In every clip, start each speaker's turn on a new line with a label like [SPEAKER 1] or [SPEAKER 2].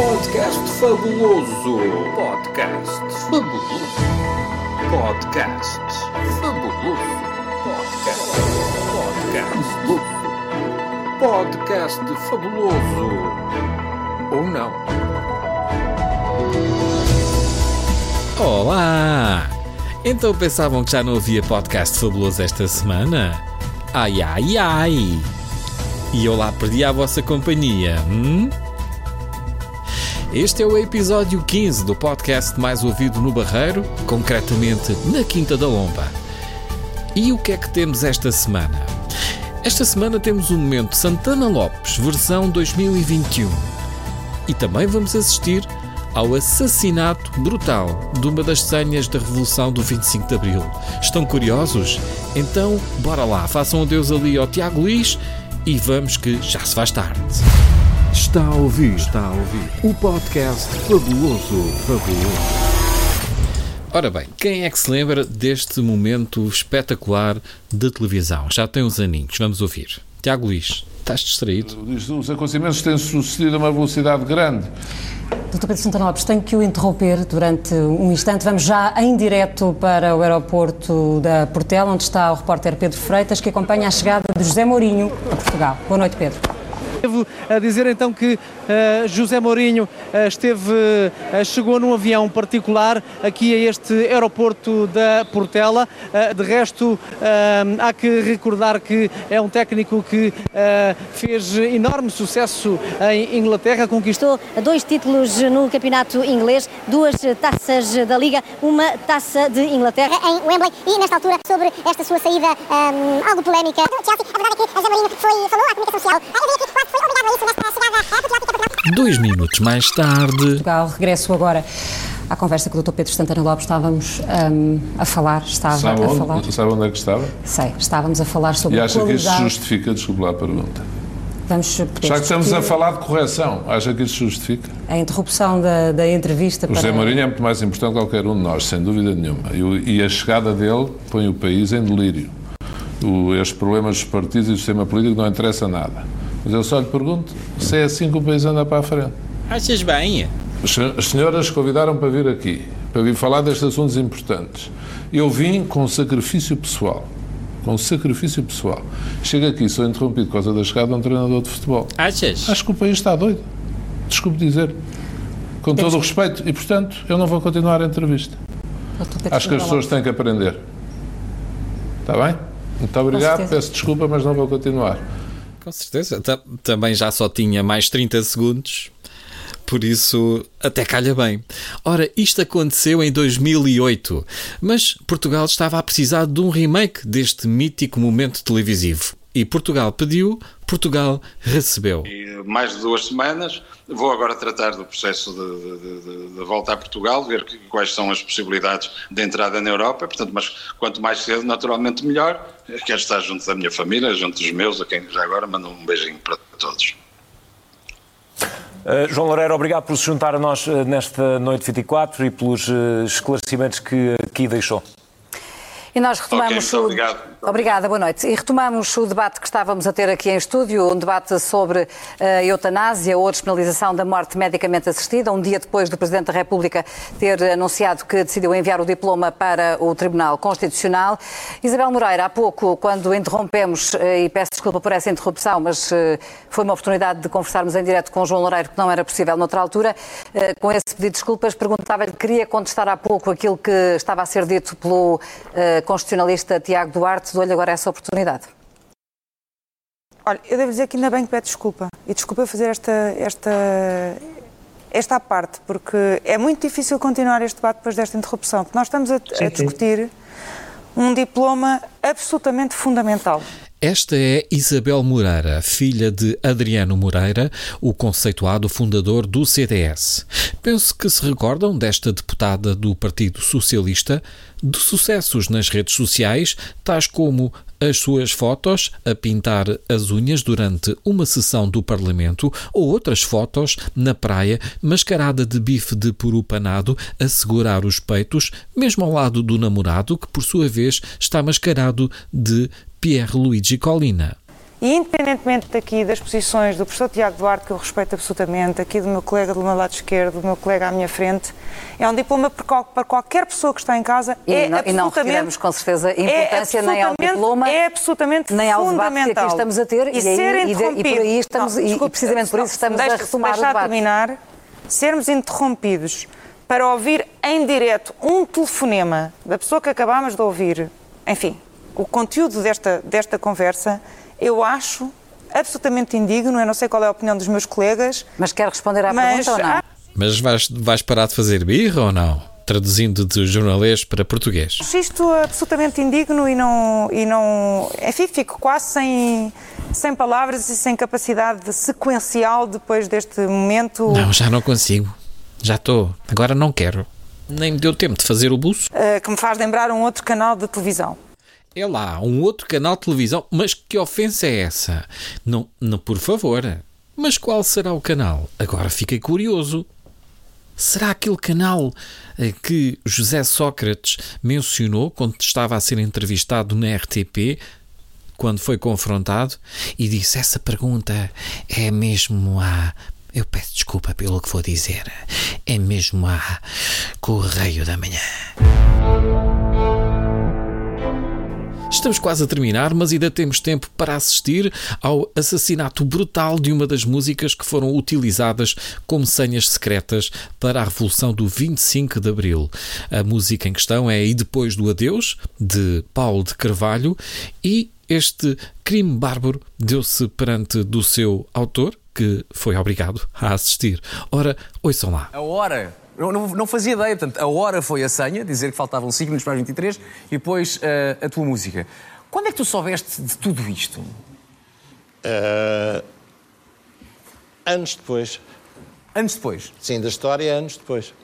[SPEAKER 1] Podcast fabuloso. Podcast fabuloso. Podcast fabuloso. Podcast. Podcast. Podcast fabuloso. Ou não?
[SPEAKER 2] Olá! Então pensavam que já não havia podcast fabuloso esta semana? Ai ai ai! E eu lá perdi a vossa companhia, hum? Este é o episódio 15 do podcast mais ouvido no Barreiro, concretamente na Quinta da Lomba. E o que é que temos esta semana? Esta semana temos o momento Santana Lopes, versão 2021. E também vamos assistir ao assassinato brutal de uma das senhas da Revolução do 25 de Abril. Estão curiosos? Então, bora lá, façam adeus ali ao Tiago Luís e vamos que já se faz tarde.
[SPEAKER 1] Está a ouvir, está a ouvir. O podcast fabuloso, fabuloso.
[SPEAKER 2] Ora bem, quem é que se lembra deste momento espetacular de televisão? Já tem uns aninhos, vamos ouvir. Tiago Luís, estás distraído?
[SPEAKER 3] Os acontecimentos têm sucedido a uma velocidade grande.
[SPEAKER 4] Doutor Pedro Santana Lopes, tenho que o interromper durante um instante. Vamos já em direto para o aeroporto da Portela, onde está o repórter Pedro Freitas, que acompanha a chegada de José Mourinho a Portugal. Boa noite, Pedro.
[SPEAKER 5] Devo a dizer então que uh, José Mourinho uh, esteve, uh, chegou num avião particular aqui a este aeroporto da Portela. de resto, há que recordar que é um técnico que fez enorme sucesso em Inglaterra, conquistou
[SPEAKER 6] dois títulos no campeonato inglês, duas taças da Liga, uma taça de Inglaterra
[SPEAKER 7] em Wembley e nesta altura sobre esta sua saída um, algo polémica. Chelsea, a verdade é que José Mourinho foi, falou à comunicação social.
[SPEAKER 2] Dois minutos mais tarde.
[SPEAKER 4] Portugal, regresso agora à conversa que o Dr. Pedro Santana Lopes estávamos um, a falar. Estava
[SPEAKER 3] Sabe
[SPEAKER 4] a
[SPEAKER 3] onde?
[SPEAKER 4] falar.
[SPEAKER 3] Sabe onde é que estava?
[SPEAKER 4] Sei, estávamos a falar sobre
[SPEAKER 3] E acha que isso
[SPEAKER 4] qualidade.
[SPEAKER 3] justifica, desculpe lá a pergunta.
[SPEAKER 4] Vamos
[SPEAKER 3] Já que estamos a falar de correção, acha que isso justifica?
[SPEAKER 4] a interrupção da, da entrevista
[SPEAKER 3] O José
[SPEAKER 4] para...
[SPEAKER 3] Mourinho é muito mais importante que qualquer um de nós, sem dúvida nenhuma. E, e a chegada dele põe o país em delírio. O, estes problemas dos partidos e do sistema político não interessa nada. Mas eu só lhe pergunto se é assim que o país anda para a frente.
[SPEAKER 2] Achas bem?
[SPEAKER 3] As sen- As senhoras convidaram para vir aqui, para vir falar destes assuntos importantes. Eu vim com sacrifício pessoal. Com sacrifício pessoal. Chego aqui, sou interrompido por causa da chegada de um treinador de futebol.
[SPEAKER 2] Achas?
[SPEAKER 3] Acho que o país está doido. Desculpe dizer. Com todo o respeito. E, portanto, eu não vou continuar a entrevista.
[SPEAKER 4] Pedro
[SPEAKER 3] Acho que as pessoas têm que aprender. Está bem? Muito obrigado. Peço desculpa, mas não vou continuar.
[SPEAKER 2] Com certeza. Ta- Também já só tinha mais 30 segundos. Por isso, até calha bem. Ora, isto aconteceu em 2008, mas Portugal estava a precisar de um remake deste mítico momento televisivo. E Portugal pediu, Portugal recebeu.
[SPEAKER 8] E mais de duas semanas. Vou agora tratar do processo de, de- de- de volta a Portugal, ver que- quais são as possibilidades de entrada na Europa. Portanto, mas quanto mais cedo, naturalmente, melhor. Quero estar junto da minha família, junto dos meus, a quem já agora mando um beijinho para todos.
[SPEAKER 9] Uh, João Loureiro, obrigado por se juntar a nós uh, nesta noite 24 e pelos uh, esclarecimentos que aqui deixou.
[SPEAKER 4] E nós retomamos
[SPEAKER 8] Ok, muito
[SPEAKER 4] o...
[SPEAKER 8] obrigado.
[SPEAKER 4] Obrigada, boa noite. E retomamos o debate que estávamos a ter aqui em estúdio, um debate sobre a eutanásia ou a despenalização da morte medicamente assistida, um dia depois do Presidente da República ter anunciado que decidiu enviar o diploma para o Tribunal Constitucional. Isabel Moreira, há pouco, quando interrompemos, eh, e peço desculpa por essa interrupção, mas eh, foi uma oportunidade de conversarmos em direto com o João Loureiro, que não era possível noutra altura, eh, com esse pedido de desculpas, perguntava-lhe, queria contestar há pouco aquilo que estava a ser dito pelo eh, constitucionalista Tiago Duarte, dou-lhe agora essa oportunidade.
[SPEAKER 10] Olha, eu devo dizer que ainda bem que pede desculpa. E desculpa fazer esta, esta, esta parte, porque é muito difícil continuar este debate depois desta interrupção. Porque nós estamos a, a discutir um diploma absolutamente fundamental.
[SPEAKER 2] Esta é Isabel Moreira, filha de Adriano Moreira, o conceituado fundador do CDS. Penso que se recordam desta deputada do Partido Socialista de sucessos nas redes sociais, tais como as suas fotos a pintar as unhas durante uma sessão do Parlamento ou outras fotos na praia mascarada de bife de peru panado a segurar os peitos, mesmo ao lado do namorado que por sua vez está mascarado de Pierre Luigi Collina.
[SPEAKER 10] E independentemente daqui das posições do professor Tiago Duarte, que eu respeito absolutamente, aqui do meu colega do meu lado esquerdo, do meu colega à minha frente, é um diploma para qualquer pessoa que está em casa.
[SPEAKER 4] E,
[SPEAKER 10] é
[SPEAKER 4] não, e não retiramos com certeza importância
[SPEAKER 10] é
[SPEAKER 4] nem ao diploma,
[SPEAKER 10] é absolutamente
[SPEAKER 4] nem ao debate que aqui estamos a ter
[SPEAKER 10] e,
[SPEAKER 4] e,
[SPEAKER 10] ser
[SPEAKER 4] aí, e, de, e por aí estamos, não, desculpe, e precisamente por isso estamos
[SPEAKER 10] deixa,
[SPEAKER 4] a retomar o debate.
[SPEAKER 10] terminar, sermos interrompidos para ouvir em direto um telefonema da pessoa que acabámos de ouvir, enfim, o conteúdo desta, desta conversa, eu acho absolutamente indigno. Eu não sei qual é a opinião dos meus colegas.
[SPEAKER 4] Mas quer responder à mas, pergunta ou não?
[SPEAKER 2] Mas vais, vais parar de fazer birra ou não? Traduzindo de jornalês para português.
[SPEAKER 10] Isto é absolutamente indigno e não. E não enfim, fico quase sem, sem palavras e sem capacidade sequencial depois deste momento.
[SPEAKER 2] Não, já não consigo. Já estou. Agora não quero. Nem me deu tempo de fazer o buço.
[SPEAKER 10] Uh, que me faz lembrar um outro canal de televisão.
[SPEAKER 2] É lá, um outro canal de televisão. Mas que ofensa é essa? Não, não, por favor. Mas qual será o canal? Agora fiquei curioso. Será aquele canal eh, que José Sócrates mencionou quando estava a ser entrevistado na RTP, quando foi confrontado, e disse: Essa pergunta é mesmo a. Eu peço desculpa pelo que vou dizer. É mesmo a Correio da Manhã. Estamos quase a terminar, mas ainda temos tempo para assistir ao assassinato brutal de uma das músicas que foram utilizadas como senhas secretas para a Revolução do 25 de Abril. A música em questão é E Depois do Adeus, de Paulo de Carvalho, e este crime bárbaro deu-se perante do seu autor, que foi obrigado a assistir. Ora, ouçam lá.
[SPEAKER 11] A hora não, não, não, fazia ideia, portanto, a hora foi a senha, dizer que faltavam 5 minutos para as 23 e depois uh, a tua música. Quando é que tu soubeste de tudo isto?
[SPEAKER 12] Uh, anos depois.
[SPEAKER 11] Anos depois?
[SPEAKER 12] Sim, da história, anos depois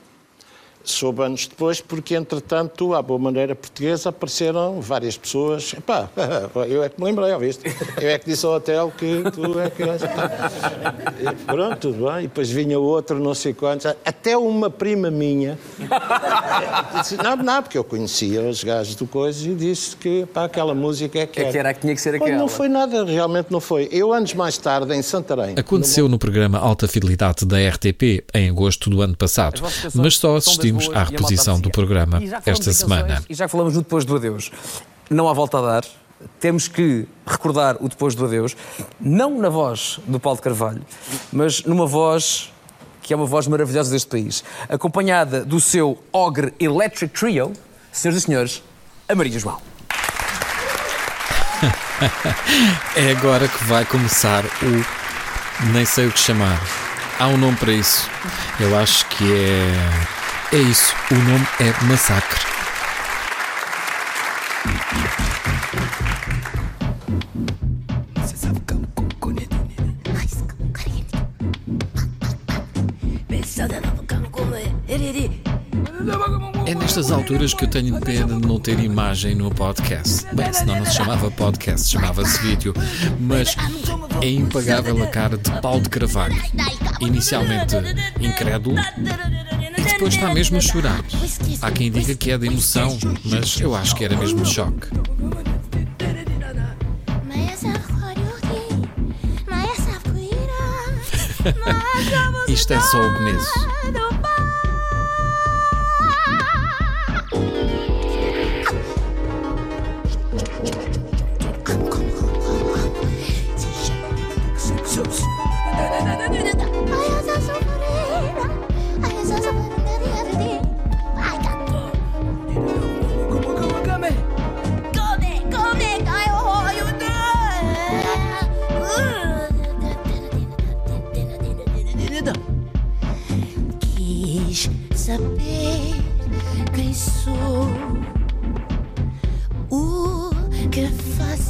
[SPEAKER 12] soube anos depois, porque entretanto, à boa maneira portuguesa, apareceram várias pessoas. Epá, eu é que me lembrei, ouviste? Eu é que disse ao hotel que tu é que. E pronto, tudo bem. E depois vinha outro, não sei quantos. Até uma prima minha. Disse, não, não, porque eu conhecia os gajos do coisa e disse que pá, aquela música é que era.
[SPEAKER 11] É que era, tinha que ser aquela.
[SPEAKER 12] Não foi nada, realmente não foi. Eu, anos mais tarde, em Santarém.
[SPEAKER 2] Aconteceu no programa Alta Fidelidade da RTP, em agosto do ano passado, mas só assistimos assistimos à reposição do programa esta semana.
[SPEAKER 11] E já que falamos no Depois do Adeus, não há volta a dar. Temos que recordar o Depois do Adeus, não na voz do Paulo de Carvalho, mas numa voz que é uma voz maravilhosa deste país, acompanhada do seu Ogre Electric Trio, senhoras e senhores, a Maria João.
[SPEAKER 2] é agora que vai começar o. Nem sei o que chamar. Há um nome para isso. Eu acho que é. É isso, o nome é Massacre. É nestas alturas que eu tenho pena de não ter imagem no podcast. Bem, senão não se chamava podcast, chamava-se vídeo. Mas é impagável a cara de Paulo de Carvalho. Inicialmente incrédulo, depois está mesmo a chorar. Há quem diga que é de emoção, mas eu acho que era mesmo de choque. Isto é só o começo.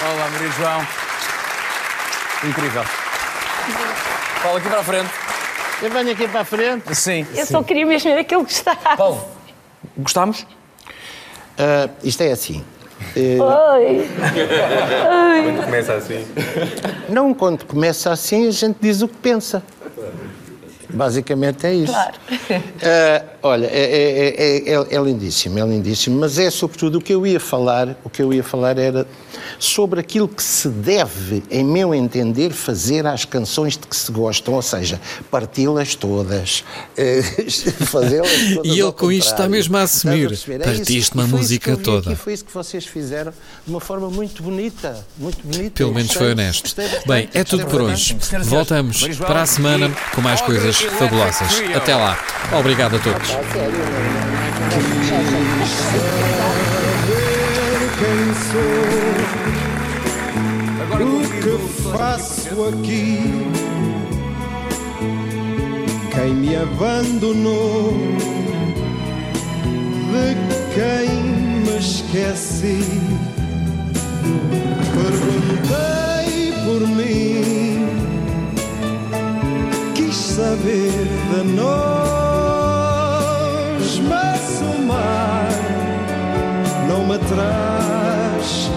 [SPEAKER 11] Olá, Maria João. Incrível. Paulo, aqui para a frente.
[SPEAKER 12] Eu venho aqui para a frente.
[SPEAKER 11] Sim.
[SPEAKER 13] Eu só queria mesmo ver aquele que está.
[SPEAKER 11] Paulo, gostamos?
[SPEAKER 12] Ah, isto é assim. Eh,
[SPEAKER 13] Oi. Oi.
[SPEAKER 14] Começa assim.
[SPEAKER 12] Não, quando começa assim, a gente diz o que pensa. Basicamente é isso.
[SPEAKER 13] Claro.
[SPEAKER 12] Ah, olha, é, é- é- é- é lindíssimo, é lindíssimo, mas é sobretudo o que eu ia falar, o que eu ia falar era sobre aquilo que se deve, em meu entender, fazer às canções de que se gostam, ou seja, parti-las todas, eh, fazê-las todas
[SPEAKER 2] E ele com isto está mesmo a assumir.
[SPEAKER 12] É isso.
[SPEAKER 2] Partiste uma
[SPEAKER 12] E
[SPEAKER 2] música toda.
[SPEAKER 12] aqui, foi isso que vocês fizeram de uma forma muito bonita, muito bonita.
[SPEAKER 2] Pelo menos foi honesto.
[SPEAKER 12] gostei
[SPEAKER 2] Bem, é tudo por hoje. Voltamos para a semana com mais coisas fabulosas. Até lá. Obrigado a todos.
[SPEAKER 15] o que faço aqui. Quem me abandonou, de quem me esqueci. Perguntei por mim, saber de nós, mas o mar não me traz